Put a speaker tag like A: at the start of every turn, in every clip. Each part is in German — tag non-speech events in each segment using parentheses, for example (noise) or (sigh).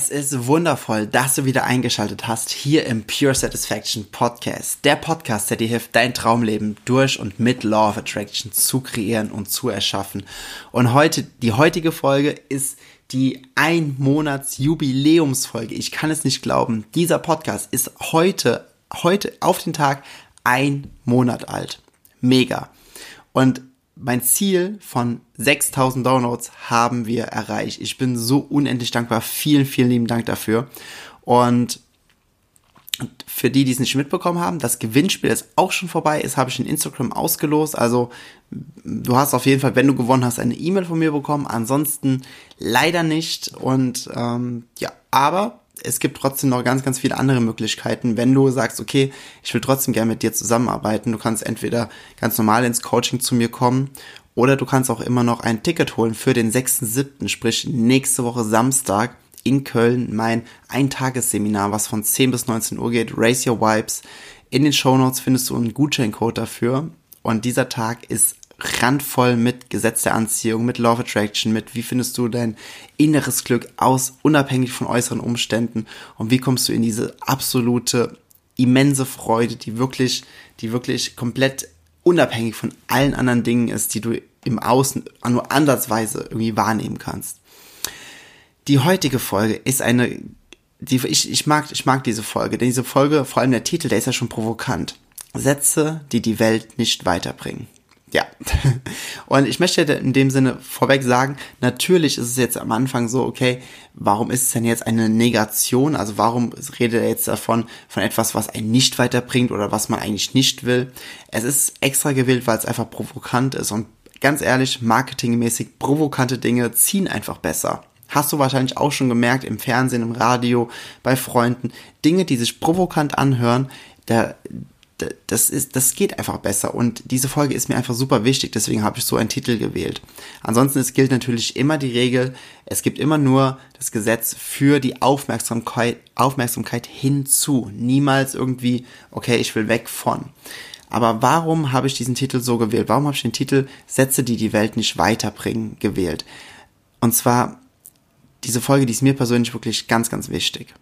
A: Es ist wundervoll, dass du wieder eingeschaltet hast hier im Pure Satisfaction Podcast. Der Podcast, der dir hilft, dein Traumleben durch und mit Law of Attraction zu kreieren und zu erschaffen. Und heute, die heutige Folge ist die ein Monats Jubiläumsfolge. Ich kann es nicht glauben. Dieser Podcast ist heute, heute auf den Tag ein Monat alt. Mega. Und mein Ziel von 6000 Downloads haben wir erreicht. Ich bin so unendlich dankbar. Vielen, vielen lieben Dank dafür. Und für die, die es nicht mitbekommen haben, das Gewinnspiel ist auch schon vorbei. Es habe ich in Instagram ausgelost. Also du hast auf jeden Fall, wenn du gewonnen hast, eine E-Mail von mir bekommen. Ansonsten leider nicht. Und ähm, ja, aber es gibt trotzdem noch ganz, ganz viele andere Möglichkeiten, wenn du sagst, okay, ich will trotzdem gerne mit dir zusammenarbeiten. Du kannst entweder ganz normal ins Coaching zu mir kommen oder du kannst auch immer noch ein Ticket holen für den 6.7., sprich nächste Woche Samstag in Köln mein Eintagesseminar, was von 10 bis 19 Uhr geht, Raise Your Vibes. In den Show Notes findest du einen Gutscheincode dafür und dieser Tag ist randvoll mit Gesetz der Anziehung, mit Law of Attraction, mit wie findest du dein inneres Glück aus, unabhängig von äußeren Umständen und wie kommst du in diese absolute immense Freude, die wirklich, die wirklich komplett unabhängig von allen anderen Dingen ist, die du im Außen nur ansatzweise irgendwie wahrnehmen kannst. Die heutige Folge ist eine, die, ich, ich mag, ich mag diese Folge, denn diese Folge, vor allem der Titel, der ist ja schon provokant. Sätze, die die Welt nicht weiterbringen. Ja. (laughs) Und ich möchte in dem Sinne vorweg sagen, natürlich ist es jetzt am Anfang so, okay, warum ist es denn jetzt eine Negation? Also warum redet er jetzt davon, von etwas, was einen nicht weiterbringt oder was man eigentlich nicht will? Es ist extra gewählt, weil es einfach provokant ist und ganz ehrlich, marketingmäßig provokante Dinge ziehen einfach besser. Hast du wahrscheinlich auch schon gemerkt im Fernsehen, im Radio, bei Freunden. Dinge, die sich provokant anhören, da, das ist, das geht einfach besser. Und diese Folge ist mir einfach super wichtig, deswegen habe ich so einen Titel gewählt. Ansonsten, es gilt natürlich immer die Regel, es gibt immer nur das Gesetz für die Aufmerksamkeit, Aufmerksamkeit hinzu. Niemals irgendwie, okay, ich will weg von. Aber warum habe ich diesen Titel so gewählt? Warum habe ich den Titel Sätze, die die Welt nicht weiterbringen, gewählt? Und zwar, diese Folge, die ist mir persönlich wirklich ganz, ganz wichtig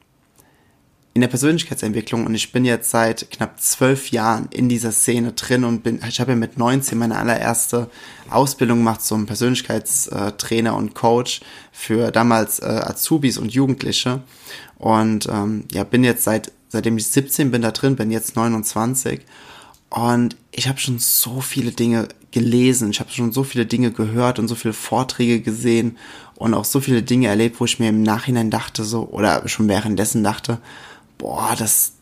A: in der Persönlichkeitsentwicklung und ich bin jetzt seit knapp zwölf Jahren in dieser Szene drin und bin, ich habe ja mit 19 meine allererste Ausbildung gemacht zum Persönlichkeitstrainer und Coach für damals äh, Azubis und Jugendliche. Und ähm, ja, bin jetzt seit, seitdem ich 17 bin da drin, bin jetzt 29 und ich habe schon so viele Dinge gelesen, ich habe schon so viele Dinge gehört und so viele Vorträge gesehen und auch so viele Dinge erlebt, wo ich mir im Nachhinein dachte so oder schon währenddessen dachte, boah, das,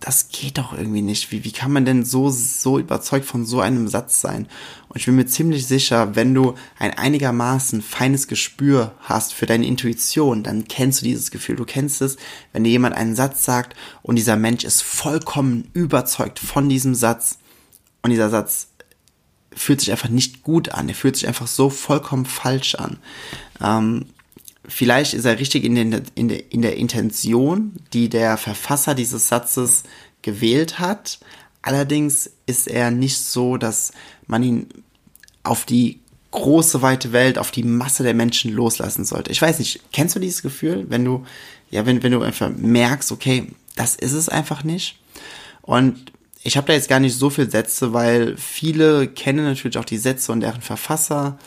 A: das geht doch irgendwie nicht. Wie, wie kann man denn so, so überzeugt von so einem Satz sein? Und ich bin mir ziemlich sicher, wenn du ein einigermaßen feines Gespür hast für deine Intuition, dann kennst du dieses Gefühl. Du kennst es, wenn dir jemand einen Satz sagt und dieser Mensch ist vollkommen überzeugt von diesem Satz und dieser Satz fühlt sich einfach nicht gut an. Er fühlt sich einfach so vollkommen falsch an. Ähm, vielleicht ist er richtig in, den, in, der, in der Intention, die der Verfasser dieses Satzes gewählt hat. Allerdings ist er nicht so, dass man ihn auf die große weite Welt, auf die Masse der Menschen loslassen sollte. Ich weiß nicht, kennst du dieses Gefühl, wenn du, ja, wenn, wenn du einfach merkst, okay, das ist es einfach nicht. Und ich habe da jetzt gar nicht so viel Sätze, weil viele kennen natürlich auch die Sätze und deren Verfasser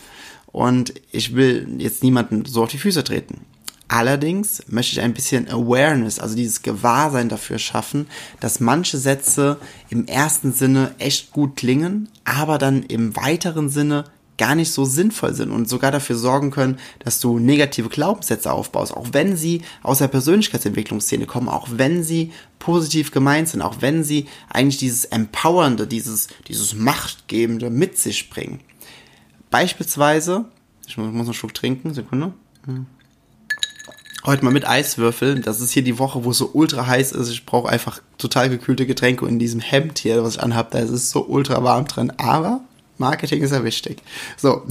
A: und ich will jetzt niemanden so auf die Füße treten. Allerdings möchte ich ein bisschen Awareness, also dieses Gewahrsein dafür schaffen, dass manche Sätze im ersten Sinne echt gut klingen, aber dann im weiteren Sinne gar nicht so sinnvoll sind und sogar dafür sorgen können, dass du negative Glaubenssätze aufbaust, auch wenn sie aus der Persönlichkeitsentwicklungsszene kommen, auch wenn sie positiv gemeint sind, auch wenn sie eigentlich dieses Empowernde, dieses, dieses Machtgebende mit sich bringen. Beispielsweise, Ich muss, muss einen Schluck trinken, Sekunde. Heute mal mit Eiswürfeln. Das ist hier die Woche, wo es so ultra heiß ist. Ich brauche einfach total gekühlte Getränke. Und in diesem Hemd hier, was ich anhabe, da ist es so ultra warm drin. Aber Marketing ist ja wichtig. So.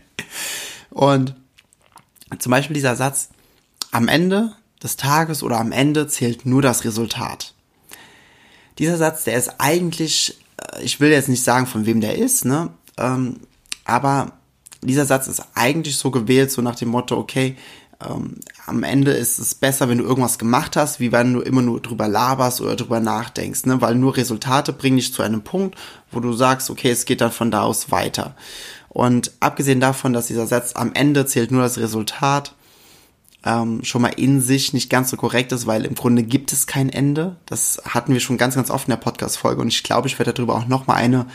A: (laughs) und zum Beispiel dieser Satz, am Ende des Tages oder am Ende zählt nur das Resultat. Dieser Satz, der ist eigentlich, äh, ich will jetzt nicht sagen, von wem der ist, ne? Ähm, aber dieser Satz ist eigentlich so gewählt, so nach dem Motto, okay, ähm, am Ende ist es besser, wenn du irgendwas gemacht hast, wie wenn du immer nur drüber laberst oder drüber nachdenkst, ne? Weil nur Resultate bringen dich zu einem Punkt, wo du sagst, okay, es geht dann von da aus weiter. Und abgesehen davon, dass dieser Satz am Ende zählt nur das Resultat, ähm, schon mal in sich nicht ganz so korrekt ist, weil im Grunde gibt es kein Ende. Das hatten wir schon ganz, ganz oft in der Podcast-Folge und ich glaube, ich werde darüber auch nochmal eine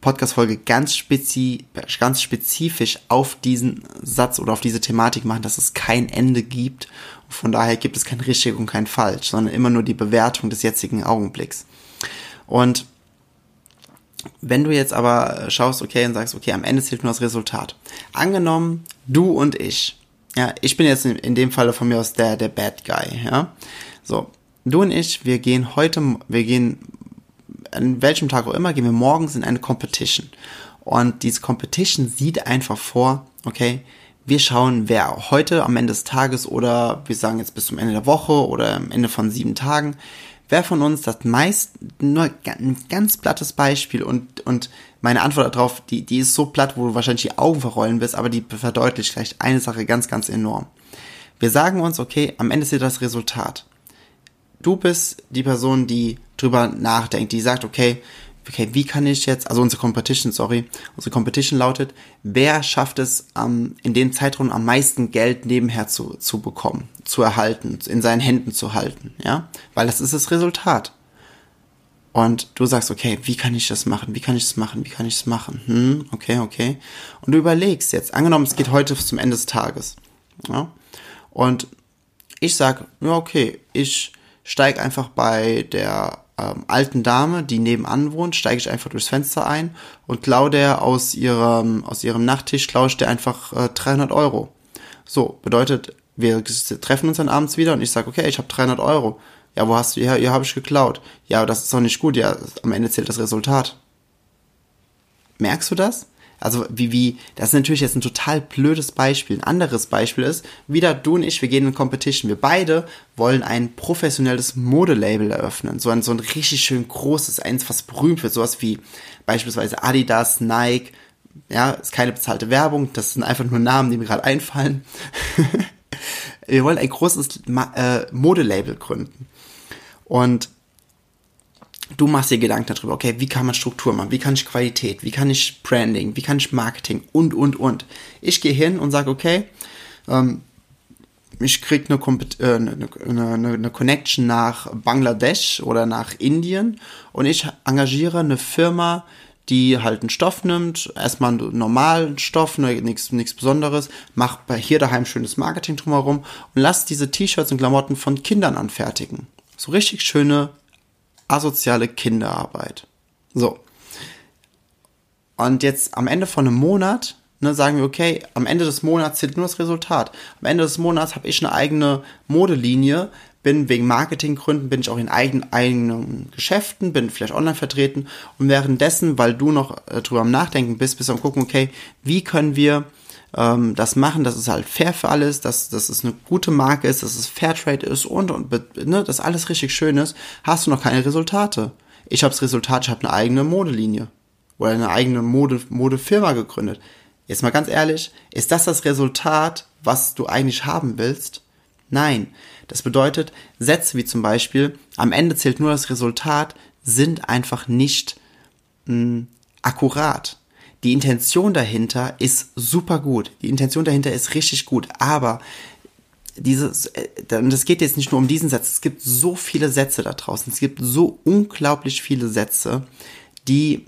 A: Podcast-Folge ganz, spezi ganz spezifisch auf diesen Satz oder auf diese Thematik machen, dass es kein Ende gibt. Von daher gibt es kein richtig und kein falsch, sondern immer nur die Bewertung des jetzigen Augenblicks. Und wenn du jetzt aber schaust, okay, und sagst, okay, am Ende zählt nur das Resultat. Angenommen, du und ich, ja, ich bin jetzt in, in dem Falle von mir aus der, der Bad Guy, ja. So, du und ich, wir gehen heute, wir gehen, an welchem Tag auch immer, gehen wir morgens in eine Competition. Und diese Competition sieht einfach vor, okay, wir schauen, wer heute am Ende des Tages oder wir sagen jetzt bis zum Ende der Woche oder am Ende von sieben Tagen, wer von uns das meist, nur ein ganz plattes Beispiel und, und meine Antwort darauf, die, die ist so platt, wo du wahrscheinlich die Augen verrollen wirst, aber die verdeutlicht gleich eine Sache ganz, ganz enorm. Wir sagen uns, okay, am Ende ist dir das Resultat. Du bist die Person, die drüber nachdenkt, die sagt, okay, okay, wie kann ich jetzt, also unsere Competition, sorry, unsere Competition lautet, wer schafft es, ähm, in dem Zeitraum am meisten Geld nebenher zu, zu bekommen, zu erhalten, in seinen Händen zu halten, ja, weil das ist das Resultat. Und du sagst, okay, wie kann ich das machen? Wie kann ich das machen? Wie kann ich das machen? Hm, okay, okay. Und du überlegst jetzt, angenommen, es geht heute zum Ende des Tages. Ja? Und ich sag, ja, okay, ich steig einfach bei der ähm, alten Dame, die nebenan wohnt, steige ich einfach durchs Fenster ein und klaue der aus ihrem, aus ihrem Nachttisch, klaue ich der einfach äh, 300 Euro. So, bedeutet, wir treffen uns dann abends wieder und ich sage, okay, ich habe 300 Euro. Ja, wo hast du, ja, ja, habe ich geklaut. Ja, das ist doch nicht gut. Ja, am Ende zählt das Resultat. Merkst du das? Also wie, wie, das ist natürlich jetzt ein total blödes Beispiel. Ein anderes Beispiel ist, wieder du und ich, wir gehen in Competition. Wir beide wollen ein professionelles Modelabel eröffnen. So ein, so ein richtig schön großes, eins, was berühmt wird. Sowas wie beispielsweise Adidas, Nike. Ja, ist keine bezahlte Werbung. Das sind einfach nur Namen, die mir gerade einfallen. (laughs) wir wollen ein großes äh, Modelabel gründen. Und du machst dir Gedanken darüber, okay, wie kann man Struktur machen, wie kann ich Qualität, wie kann ich Branding, wie kann ich Marketing und, und, und. Ich gehe hin und sage, okay, ähm, ich krieg eine, äh, eine, eine, eine Connection nach Bangladesch oder nach Indien und ich engagiere eine Firma, die halt einen Stoff nimmt, erstmal einen normalen Stoff, nichts nichts Besonderes, macht hier daheim schönes Marketing drumherum und lasst diese T-Shirts und Klamotten von Kindern anfertigen. So richtig schöne asoziale Kinderarbeit. So. Und jetzt am Ende von einem Monat ne, sagen wir, okay, am Ende des Monats zählt nur das Resultat. Am Ende des Monats habe ich eine eigene Modelinie, bin wegen Marketinggründen, bin ich auch in eigenen, eigenen Geschäften, bin vielleicht online vertreten und währenddessen, weil du noch äh, drüber am Nachdenken bist, bist du am gucken, okay, wie können wir ähm, das machen, dass es halt fair für alles, dass, dass es eine gute Marke ist, dass es Fairtrade ist und, und ne, dass alles richtig schön ist, hast du noch keine Resultate. Ich habe das Resultat, ich habe eine eigene Modelinie oder eine eigene Mode, Modefirma gegründet. Jetzt mal ganz ehrlich, ist das das Resultat, was du eigentlich haben willst? Nein. Das bedeutet, Sätze wie zum Beispiel, am Ende zählt nur das Resultat, sind einfach nicht mh, hm, akkurat die Intention dahinter ist super gut. Die Intention dahinter ist richtig gut, aber dieses, äh, es geht jetzt nicht nur um diesen Satz, es gibt so viele Sätze da draußen, es gibt so unglaublich viele Sätze, die,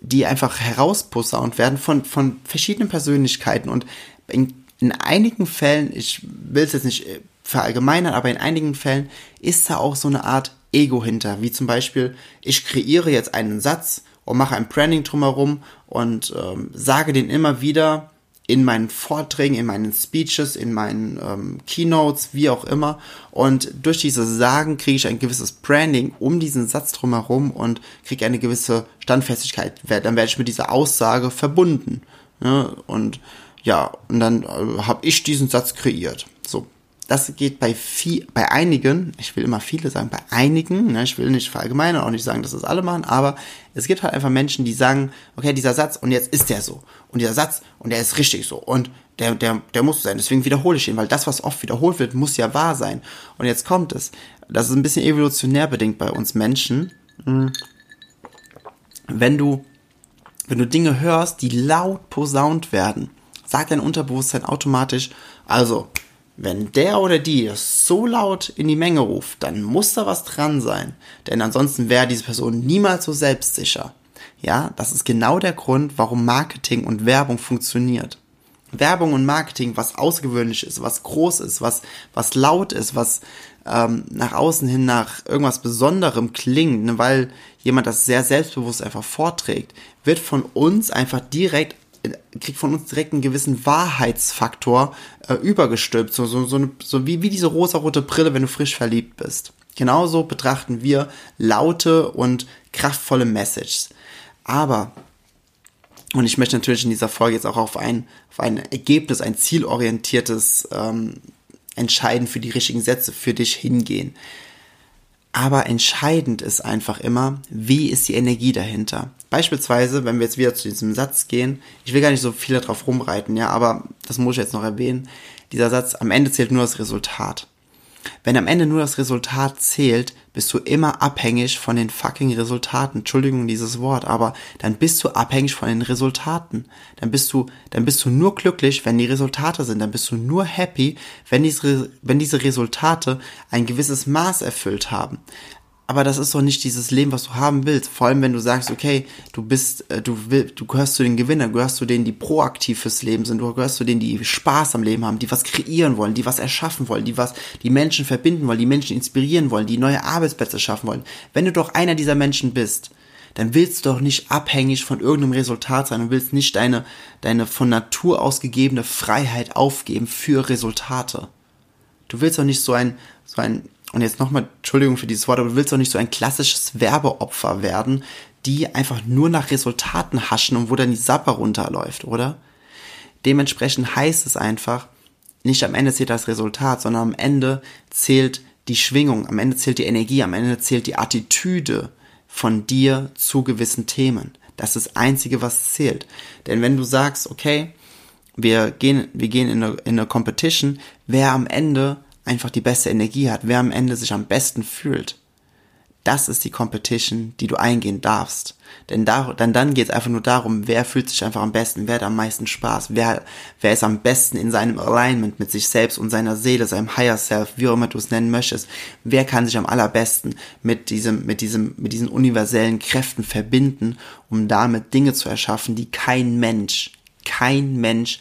A: die einfach herausposaunt werden von, von verschiedenen Persönlichkeiten. Und in, in einigen Fällen, ich will es jetzt nicht äh, verallgemeinern, aber in einigen Fällen ist da auch so eine Art Ego hinter, wie zum Beispiel, ich kreiere jetzt einen Satz und mache ein Branding drumherum und ähm, sage den immer wieder in meinen Vorträgen, in meinen Speeches, in meinen ähm, Keynotes, wie auch immer. Und durch dieses Sagen kriege ich ein gewisses Branding um diesen Satz drumherum und kriege eine gewisse Standfestigkeit. Dann werde ich mit dieser Aussage verbunden. Ne? Und ja, und dann äh, habe ich diesen Satz kreiert. Das geht bei viel, bei einigen, ich will immer viele sagen, bei einigen, ne, ich will nicht verallgemeinern, auch nicht sagen, dass das alle machen, aber es gibt halt einfach Menschen, die sagen, okay, dieser Satz und jetzt ist der so. Und dieser Satz und der ist richtig so. Und der, der, der muss sein. Deswegen wiederhole ich ihn, weil das, was oft wiederholt wird, muss ja wahr sein. Und jetzt kommt es. Das ist ein bisschen evolutionär bedingt bei uns Menschen. Hm. Wenn du, wenn du Dinge hörst, die laut posaunt werden, sagt dein Unterbewusstsein automatisch, also, wenn der oder die es so laut in die Menge ruft, dann muss da was dran sein. Denn ansonsten wäre diese Person niemals so selbstsicher. Ja, das ist genau der Grund, warum Marketing und Werbung funktioniert. Werbung und Marketing, was außergewöhnlich ist, was groß ist, was, was laut ist, was ähm, nach außen hin nach irgendwas Besonderem klingt, ne, weil jemand das sehr selbstbewusst einfach vorträgt, wird von uns einfach direkt kriegt von uns direkt einen gewissen Wahrheitsfaktor äh, übergestülpt, so, so, so, eine, so wie, wie diese rosarote Brille, wenn du frisch verliebt bist. Genauso betrachten wir laute und kraftvolle Messages. Aber, und ich möchte natürlich in dieser Folge jetzt auch auf ein, auf ein Ergebnis, ein zielorientiertes ähm, Entscheiden für die richtigen Sätze für dich hingehen. Aber entscheidend ist einfach immer, wie ist die Energie dahinter? Beispielsweise, wenn wir jetzt wieder zu diesem Satz gehen, ich will gar nicht so viel darauf rumreiten, ja, aber das muss ich jetzt noch erwähnen. Dieser Satz, am Ende zählt nur das Resultat. Wenn am Ende nur das Resultat zählt, bist du immer abhängig von den fucking Resultaten. Entschuldigung dieses Wort, aber dann bist du abhängig von den Resultaten. Dann bist du, dann bist du nur glücklich, wenn die Resultate sind. Dann bist du nur happy, wenn diese, wenn diese Resultate ein gewisses Maß erfüllt haben aber das ist doch nicht dieses Leben, was du haben willst. Vor allem, wenn du sagst, okay, du bist, äh, du willst, du gehörst zu den Gewinnern, gehörst zu denen, die proaktiv fürs Leben sind, du gehörst zu denen, die Spaß am Leben haben, die was kreieren wollen, die was erschaffen wollen, die was, die Menschen verbinden wollen, die Menschen inspirieren wollen, die neue Arbeitsplätze schaffen wollen. Wenn du doch einer dieser Menschen bist, dann willst du doch nicht abhängig von irgendeinem Resultat sein und willst nicht deine, deine von Natur aus gegebene Freiheit aufgeben für Resultate. Du willst doch nicht so ein, so ein und jetzt nochmal, Entschuldigung für dieses Wort, aber du willst doch nicht so ein klassisches Werbeopfer werden, die einfach nur nach Resultaten haschen und wo dann die Sapper runterläuft, oder? Dementsprechend heißt es einfach, nicht am Ende zählt das Resultat, sondern am Ende zählt die Schwingung, am Ende zählt die Energie, am Ende zählt die Attitüde von dir zu gewissen Themen. Das ist das Einzige, was zählt. Denn wenn du sagst, okay, wir gehen, wir gehen in eine, in eine Competition, wer am Ende einfach die beste Energie hat, wer am Ende sich am besten fühlt. Das ist die Competition, die du eingehen darfst. Denn da, dann, dann geht es einfach nur darum, wer fühlt sich einfach am besten, wer hat am meisten Spaß, wer, wer ist am besten in seinem Alignment mit sich selbst und seiner Seele, seinem Higher Self, wie auch immer du es nennen möchtest. Wer kann sich am allerbesten mit diesem, mit diesem, mit diesen universellen Kräften verbinden, um damit Dinge zu erschaffen, die kein Mensch, kein Mensch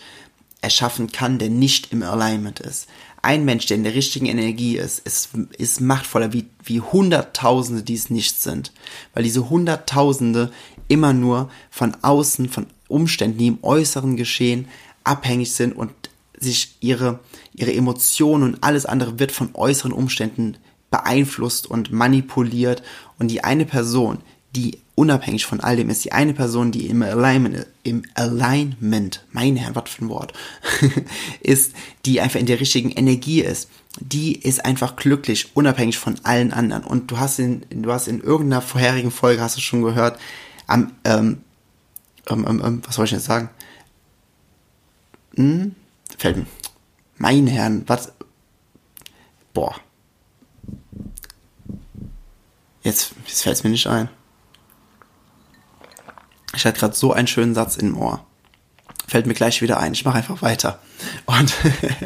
A: erschaffen kann, der nicht im Alignment ist ein Mensch, der in der richtigen Energie ist, ist, ist machtvoller wie, wie Hunderttausende, die es nicht sind. Weil diese Hunderttausende immer nur von außen, von Umständen, die im äußeren Geschehen abhängig sind und sich ihre, ihre Emotionen und alles andere wird von äußeren Umständen beeinflusst und manipuliert. Und die eine Person, die unabhängig von all dem ist, die eine Person, die im Alignment, im Alignment, mein Herr, was für ein Wort, (laughs) ist, die einfach in der richtigen Energie ist. Die ist einfach glücklich, unabhängig von allen anderen. Und du hast in, du hast in irgendeiner vorherigen Folge, hast du schon gehört, am, ähm, ähm, ähm, ähm was soll ich jetzt sagen? Hm? Fällt mir. Mein Herrn, was? Boah. Jetzt, jetzt fällt es mir nicht ein. Ich hatte gerade so einen schönen Satz im Ohr. Fällt mir gleich wieder ein. Ich mache einfach weiter. Und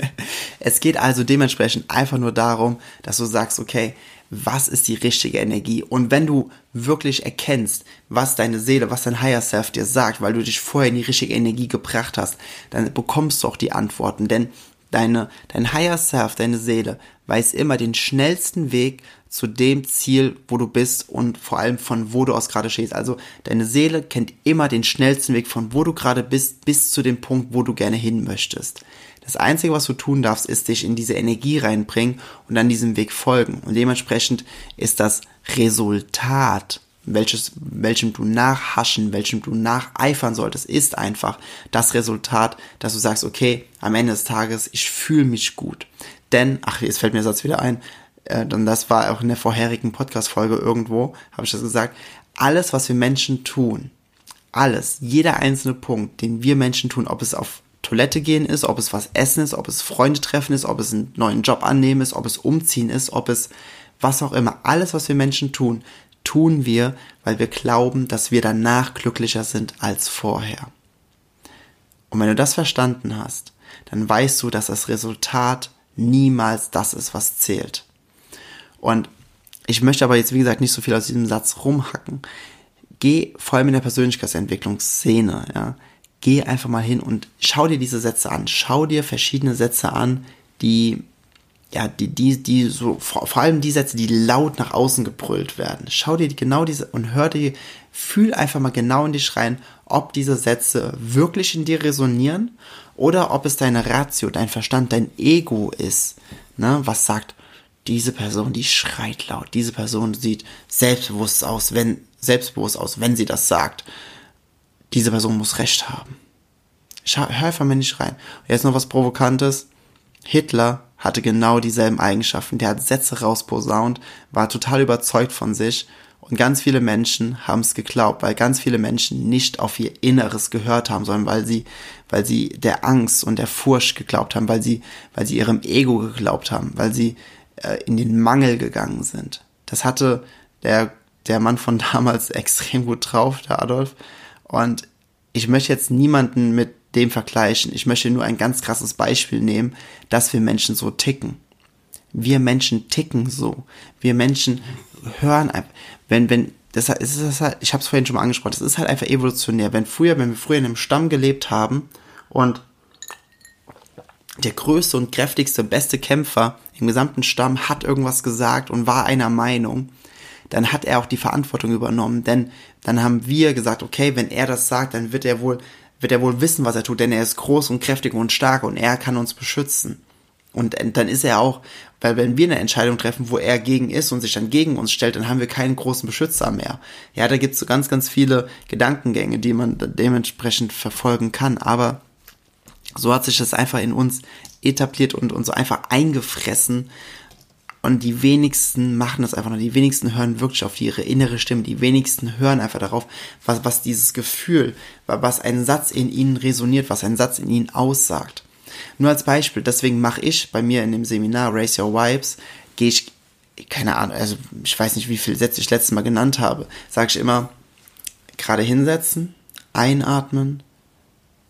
A: (laughs) es geht also dementsprechend einfach nur darum, dass du sagst, okay, was ist die richtige Energie? Und wenn du wirklich erkennst, was deine Seele, was dein Higher Self dir sagt, weil du dich vorher in die richtige Energie gebracht hast, dann bekommst du auch die Antworten. Denn deine, dein Higher Self, deine Seele, weiß immer den schnellsten Weg zu dem Ziel, wo du bist und vor allem von wo du aus gerade stehst. Also deine Seele kennt immer den schnellsten Weg von wo du gerade bist bis zu dem Punkt, wo du gerne hin möchtest. Das Einzige, was du tun darfst, ist dich in diese Energie reinbringen und dann diesem Weg folgen. Und dementsprechend ist das Resultat, welches, welchem du nachhaschen, welchem du nacheifern solltest, ist einfach das Resultat, dass du sagst, okay, am Ende des Tages, ich fühle mich gut. Denn, ach, jetzt fällt mir der Satz wieder ein, äh, und das war auch in der vorherigen Podcast-Folge irgendwo, habe ich das gesagt, alles, was wir Menschen tun, alles, jeder einzelne Punkt, den wir Menschen tun, ob es auf Toilette gehen ist, ob es was essen ist, ob es Freunde treffen ist, ob es einen neuen Job annehmen ist, ob es umziehen ist, ob es was auch immer, alles, was wir Menschen tun, tun wir, weil wir glauben, dass wir danach glücklicher sind als vorher. Und wenn du das verstanden hast, dann weißt du, dass das Resultat niemals das ist, was zählt. Und ich möchte aber jetzt, wie gesagt, nicht so viel aus diesem Satz rumhacken. Geh vor allem in der Persönlichkeitsentwicklungsszene, ja, geh einfach mal hin und schau dir diese Sätze an. Schau dir verschiedene Sätze an, die, ja, die, die, die so, vor, vor allem die Sätze, die laut nach außen gebrüllt werden. Schau dir genau diese und hör dir, fühl einfach mal genau in dich rein, ob diese Sätze wirklich in dir resonieren oder ob es deine Ratio, dein Verstand, dein Ego ist, ne, was sagt, diese Person, die schreit laut, diese Person sieht selbstbewusst aus, wenn, selbstbewusst aus, wenn sie das sagt diese Person muss Recht haben. Schau, hör einfach mal nicht rein. Jetzt noch was Provokantes. Hitler hatte genau dieselben Eigenschaften. Der hat Sätze rausposaunt, war total überzeugt von sich und ganz viele Menschen haben es geglaubt, weil ganz viele Menschen nicht auf ihr Inneres gehört haben, sondern weil sie, weil sie der Angst und der Furcht geglaubt haben, weil sie, weil sie ihrem Ego geglaubt haben, weil sie äh, in den Mangel gegangen sind. Das hatte der, der Mann von (laughs) damals extrem gut drauf, der Adolf. Und ich möchte jetzt niemanden mit dem vergleichen. Ich möchte nur ein ganz krasses Beispiel nehmen, dass wir Menschen so ticken. Wir Menschen ticken so. Wir Menschen hören einfach. Wenn, wenn, das ist das halt, ich habe es vorhin schon mal angesprochen, das ist halt einfach evolutionär. Wenn früher, wenn wir früher in einem Stamm gelebt haben und der größte und kräftigste, beste Kämpfer im gesamten Stamm hat irgendwas gesagt und war einer Meinung, dann hat er auch die Verantwortung übernommen, denn dann haben wir gesagt, okay, wenn er das sagt, dann wird er wohl, wird er wohl wissen, was er tut, denn er ist groß und kräftig und stark und er kann uns beschützen. Und dann ist er auch, weil wenn wir eine Entscheidung treffen, wo er gegen ist und sich dann gegen uns stellt, dann haben wir keinen großen Beschützer mehr. Ja, da gibt's so ganz, ganz viele Gedankengänge, die man dementsprechend verfolgen kann. Aber so hat sich das einfach in uns etabliert und uns einfach eingefressen, und die wenigsten machen das einfach nur. Die wenigsten hören wirklich auf ihre innere Stimme. Die wenigsten hören einfach darauf, was, was dieses Gefühl, was ein Satz in ihnen resoniert, was ein Satz in ihnen aussagt. Nur als Beispiel, deswegen mache ich bei mir in dem Seminar Raise Your Vibes, gehe ich, keine Ahnung, also ich weiß nicht, wie viele Sätze ich letztes Mal genannt habe, sage ich immer, gerade hinsetzen, einatmen,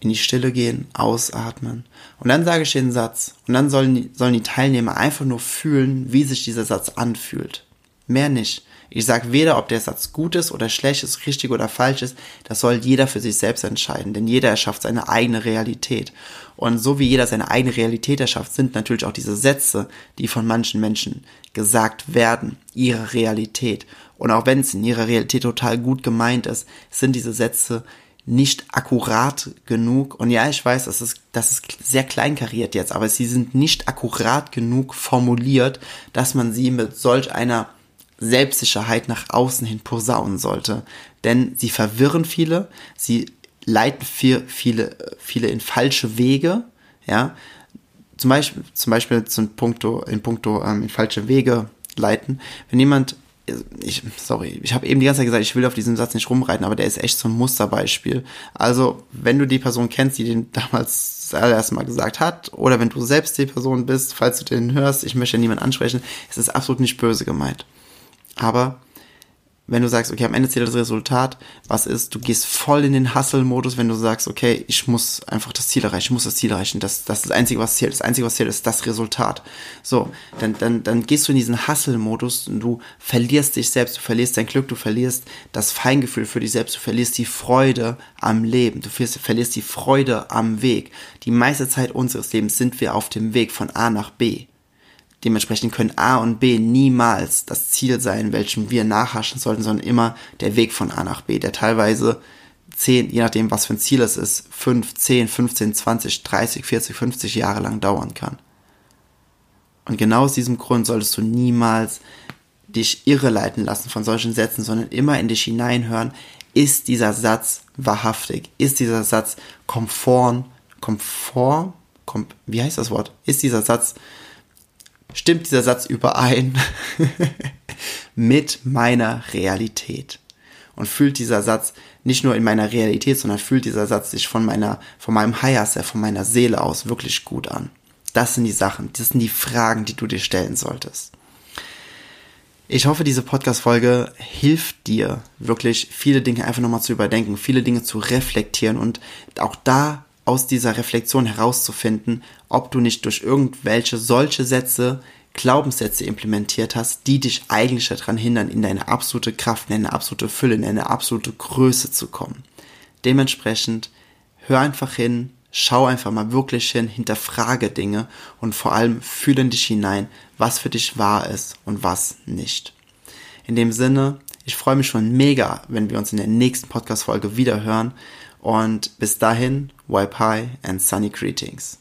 A: in die Stille gehen, ausatmen. Und dann sage ich den Satz. Und dann sollen die, sollen die Teilnehmer einfach nur fühlen, wie sich dieser Satz anfühlt. Mehr nicht. Ich sage weder, ob der Satz gut ist oder schlecht ist, richtig oder falsch ist. Das soll jeder für sich selbst entscheiden, denn jeder erschafft seine eigene Realität. Und so wie jeder seine eigene Realität erschafft, sind natürlich auch diese Sätze, die von manchen Menschen gesagt werden, ihre Realität. Und auch wenn es in ihrer Realität total gut gemeint ist, sind diese Sätze nicht akkurat genug. Und ja, ich weiß, das ist, das ist sehr kleinkariert jetzt, aber sie sind nicht akkurat genug formuliert, dass man sie mit solch einer Selbstsicherheit nach außen hin posaunen sollte. Denn sie verwirren viele, sie leiten viel, viele, viele in falsche Wege, ja. Zum Beispiel, zum Beispiel zum Punkto, in puncto ähm, in falsche Wege leiten. Wenn jemand ich, sorry, ich habe eben die ganze Zeit gesagt, ich will auf diesen Satz nicht rumreiten, aber der ist echt so ein Musterbeispiel. Also, wenn du die Person kennst, die den (laughs) damals das allererste Mal gesagt hat, oder wenn du selbst die Person bist, falls du den hörst, ich möchte niemanden ansprechen, es ist absolut nicht böse gemeint. Aber wenn du sagst, okay, am Ende zählt das Resultat, was ist, du gehst voll in den Hustle-Modus, wenn du sagst, okay, ich muss einfach das Ziel erreichen, ich muss das Ziel erreichen, das, das ist das Einzige, was zählt, das Einzige, was zählt, ist das Resultat. So, dann, dann, dann gehst du in diesen Hustle-Modus und du verlierst dich selbst, du verlierst dein Glück, du verlierst das Feingefühl für dich selbst, du verlierst die Freude am Leben, du verlierst die Freude am Weg. Die meiste Zeit unseres Lebens sind wir auf dem Weg von A nach B Dementsprechend können A und B niemals das Ziel sein, welchem wir nachhaschen sollten, sondern immer der Weg von A nach B, der teilweise 10, je nachdem, was für ein Ziel es ist, 5, 10, 15, 20, 30, 40, 50 Jahre lang dauern kann. Und genau aus diesem Grund solltest du niemals dich irreleiten lassen von solchen Sätzen, sondern immer in dich hineinhören, ist dieser Satz wahrhaftig? Ist dieser Satz konform, konform, kom, wie heißt das Wort? Ist dieser Satz, stimmt dieser Satz überein (laughs) mit meiner Realität? Und fühlt dieser Satz nicht nur in meiner Realität, sondern fühlt dieser Satz sich von meiner, von meinem Higher von meiner Seele aus wirklich gut an? Das sind die Sachen, das sind die Fragen, die du dir stellen solltest. Ich hoffe, diese Podcast-Folge hilft dir wirklich, viele Dinge einfach nochmal zu überdenken, viele Dinge zu reflektieren und auch da aus dieser Reflexion herauszufinden, ob du nicht durch irgendwelche solche Sätze Glaubenssätze implementiert hast, die dich eigentlich daran hindern, in deine absolute Kraft, in deine absolute Fülle, in deine absolute Größe zu kommen. Dementsprechend hör einfach hin, schau einfach mal wirklich hin, hinterfrage Dinge und vor allem fühle in dich hinein, was für dich wahr ist und was nicht. In dem Sinne, ich freue mich schon mega, wenn wir uns in der nächsten Podcast-Folge wieder hören und bis dahin, wipe high and sunny greetings.